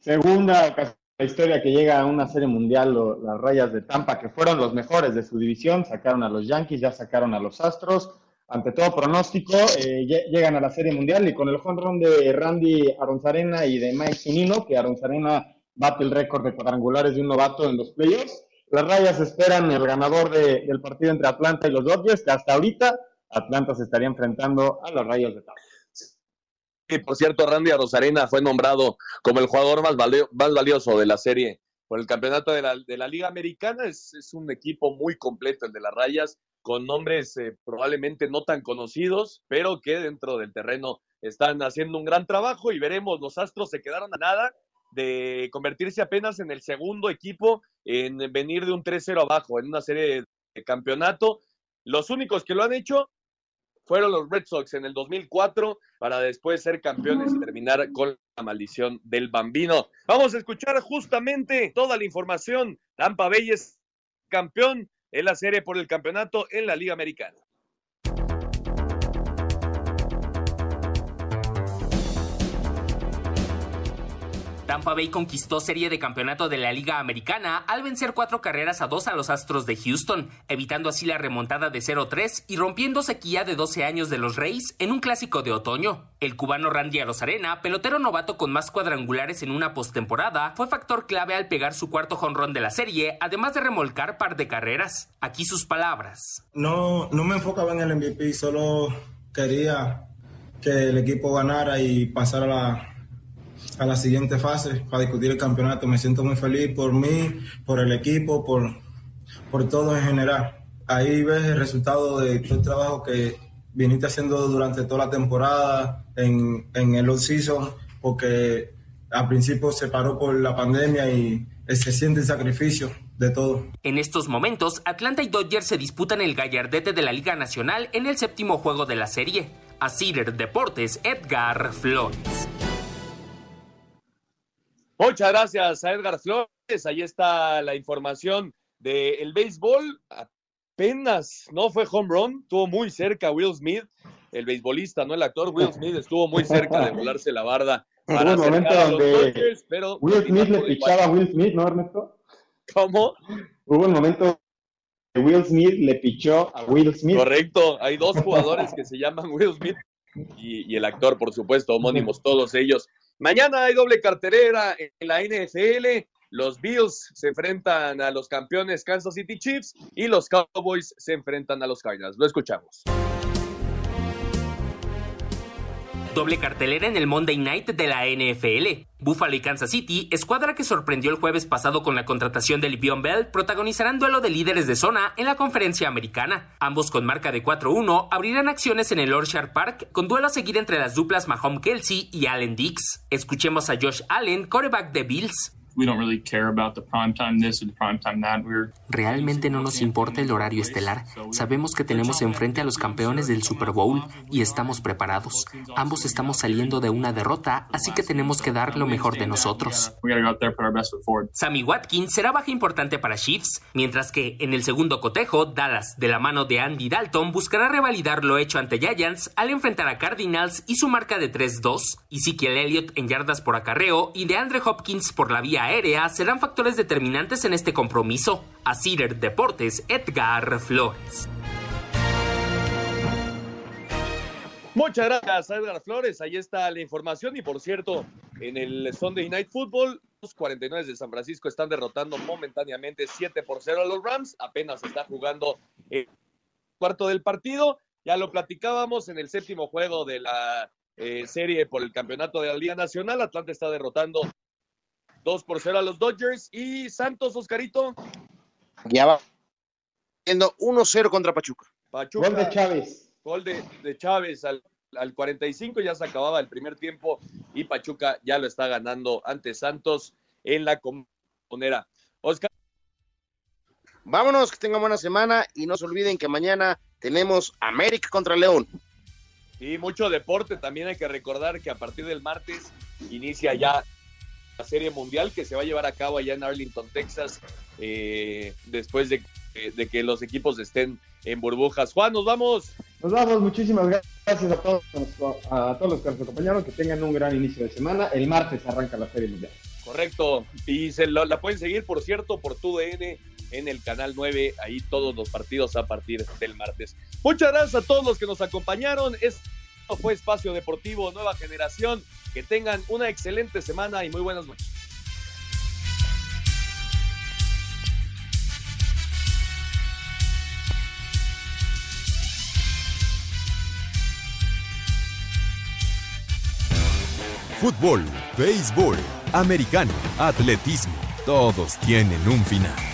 Segunda ocasión la historia que llega a una serie mundial, las rayas de Tampa, que fueron los mejores de su división, sacaron a los Yankees, ya sacaron a los Astros. Ante todo pronóstico, eh, llegan a la serie mundial y con el run de Randy Aronzarena y de Mike Zunino, que Aronzarena bate el récord de cuadrangulares de un novato en los playoffs. Las rayas esperan el ganador del partido entre Atlanta y los Dodgers, que hasta ahorita Atlanta se estaría enfrentando a las rayas de Tampa. Y por cierto, Randy Rosarena fue nombrado como el jugador más, valioso de la serie por el campeonato de la, Liga Americana. Es, un equipo muy completo el de las rayas, con nombres eh, probablemente no tan conocidos, pero que dentro del terreno están haciendo un gran trabajo y veremos, los Astros se quedaron a nada de convertirse apenas en el segundo equipo en venir de un 3-0 abajo en una serie de campeonato. Los únicos que lo han hecho fueron los Red Sox en el 2004 para después ser campeones y terminar con la maldición del bambino. Vamos a escuchar justamente toda la información. Tampa Bay es campeón en la serie por el campeonato en la Liga Americana. Tampa Bay conquistó serie de campeonato de la Liga Americana al vencer cuatro carreras a dos a los Astros de Houston, evitando así la remontada de 0-3 y rompiendo sequía de 12 años de los Rays en un clásico de otoño. El cubano Randy Arozarena, pelotero novato con más cuadrangulares en una postemporada, fue factor clave al pegar su cuarto jonrón de la serie, además de remolcar par de carreras. Aquí sus palabras. No, no me enfocaba en el MVP, solo quería que el equipo ganara y pasara la a la siguiente fase para discutir el campeonato. Me siento muy feliz por mí, por el equipo, por, por todo en general. Ahí ves el resultado de todo el trabajo que viniste haciendo durante toda la temporada en, en el off-season, porque al principio se paró por la pandemia y se siente el sacrificio de todo. En estos momentos, Atlanta y Dodgers se disputan el gallardete de la Liga Nacional en el séptimo juego de la serie. A Cider Deportes, Edgar Flores. Muchas gracias a Edgar Flores. Ahí está la información del béisbol. Apenas no fue home run, estuvo muy cerca Will Smith, el beisbolista, no el actor. Will Smith estuvo muy cerca de volarse la barda. Para Hubo un momento donde pero Will Smith le pichaba a Will Smith, ¿no, Ernesto? ¿Cómo? Hubo un momento Will Smith le pichó a Will Smith. Correcto, hay dos jugadores que se llaman Will Smith y, y el actor, por supuesto, homónimos todos ellos. Mañana hay doble carterera en la NFL. Los Bills se enfrentan a los campeones Kansas City Chiefs y los Cowboys se enfrentan a los Cardinals. Lo escuchamos. Doble cartelera en el Monday Night de la NFL. Buffalo y Kansas City, escuadra que sorprendió el jueves pasado con la contratación de Livion Bell, protagonizarán duelo de líderes de zona en la conferencia americana. Ambos con marca de 4-1 abrirán acciones en el Orchard Park con duelo a seguir entre las duplas Mahomes Kelsey y Allen Dix. Escuchemos a Josh Allen, quarterback de Bills. Realmente no nos importa el horario estelar. Sabemos que tenemos enfrente a los campeones del Super Bowl y estamos preparados. Ambos estamos saliendo de una derrota, así que tenemos que dar lo mejor de nosotros. Sammy Watkins será baja importante para Chiefs, mientras que en el segundo cotejo, Dallas, de la mano de Andy Dalton, buscará revalidar lo hecho ante Giants al enfrentar a Cardinals y su marca de 3-2. Ezekiel Elliott en yardas por acarreo y de Andre Hopkins por la vía aérea serán factores determinantes en este compromiso. A Cider Deportes, Edgar Flores. Muchas gracias, Edgar Flores. Ahí está la información. Y por cierto, en el Sunday Night Football, los 49 de San Francisco están derrotando momentáneamente 7 por 0 a los Rams. Apenas está jugando el cuarto del partido. Ya lo platicábamos en el séptimo juego de la eh, serie por el campeonato de la Liga Nacional. Atlanta está derrotando 2 por 0 a los Dodgers. Y Santos, Oscarito. Ya va siendo 1-0 contra Pachuca. Pachuca. Gol de Chávez. Gol de, de Chávez al, al 45, ya se acababa el primer tiempo y Pachuca ya lo está ganando ante Santos en la comunera. Oscar. Vámonos, que tengan buena semana y no se olviden que mañana tenemos América contra León. Y mucho deporte, también hay que recordar que a partir del martes inicia ya la Serie Mundial que se va a llevar a cabo allá en Arlington, Texas, eh, después de, de, que los equipos estén en burbujas. Juan, nos vamos. Nos vamos, muchísimas gracias a todos, a todos los que nos acompañaron, que tengan un gran inicio de semana. El martes arranca la Serie Mundial. Correcto, y se lo, la pueden seguir, por cierto, por TUDN en el canal 9, ahí todos los partidos a partir del martes. Muchas gracias a todos los que nos acompañaron. Esto fue Espacio Deportivo Nueva Generación. Que tengan una excelente semana y muy buenas noches. Fútbol, béisbol, americano, atletismo, todos tienen un final.